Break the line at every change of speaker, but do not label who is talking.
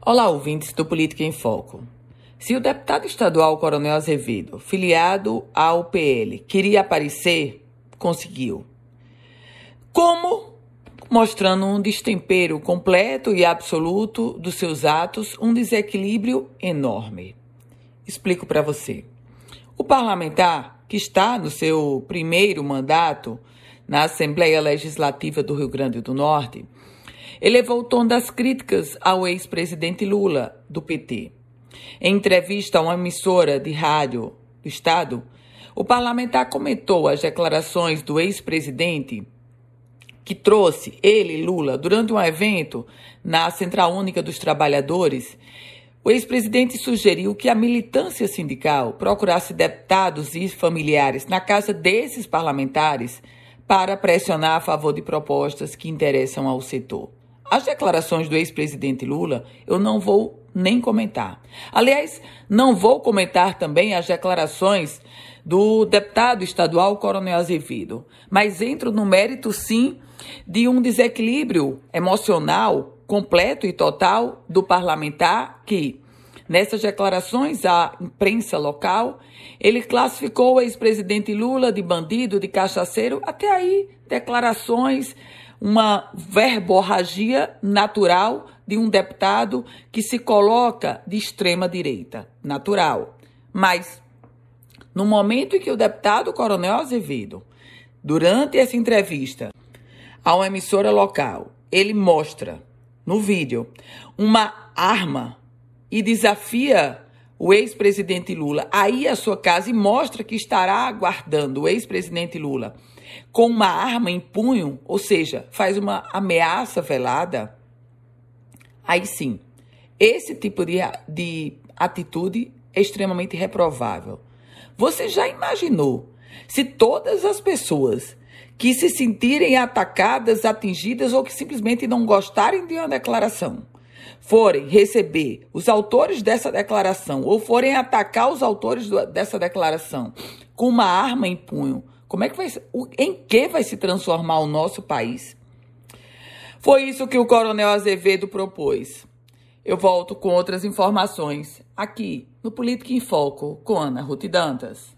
Olá, ouvintes do Política em Foco. Se o deputado estadual Coronel Azevedo, filiado ao PL, queria aparecer, conseguiu. Como? Mostrando um destempero completo e absoluto dos seus atos, um desequilíbrio enorme. Explico para você. O parlamentar, que está no seu primeiro mandato na Assembleia Legislativa do Rio Grande do Norte, elevou o tom das críticas ao ex-presidente Lula, do PT. Em entrevista a uma emissora de rádio do Estado, o parlamentar comentou as declarações do ex-presidente que trouxe ele, Lula, durante um evento na Central Única dos Trabalhadores. O ex-presidente sugeriu que a militância sindical procurasse deputados e familiares na casa desses parlamentares para pressionar a favor de propostas que interessam ao setor. As declarações do ex-presidente Lula eu não vou nem comentar. Aliás, não vou comentar também as declarações do deputado estadual Coronel Azevedo, mas entro no mérito, sim, de um desequilíbrio emocional completo e total do parlamentar que, nessas declarações à imprensa local, ele classificou o ex-presidente Lula de bandido, de cachaceiro, até aí declarações uma verborragia natural de um deputado que se coloca de extrema direita. Natural. Mas, no momento em que o deputado Coronel Azevedo, durante essa entrevista a uma emissora local, ele mostra no vídeo uma arma e desafia o ex-presidente Lula a ir à sua casa e mostra que estará aguardando o ex-presidente Lula com uma arma em punho, ou seja, faz uma ameaça velada, aí sim, esse tipo de, de atitude é extremamente reprovável. Você já imaginou se todas as pessoas que se sentirem atacadas, atingidas ou que simplesmente não gostarem de uma declaração forem receber os autores dessa declaração ou forem atacar os autores dessa declaração com uma arma em punho, como é que vai em que vai se transformar o nosso país? Foi isso que o Coronel Azevedo propôs. Eu volto com outras informações aqui no Política em Foco com Ana Ruth Dantas.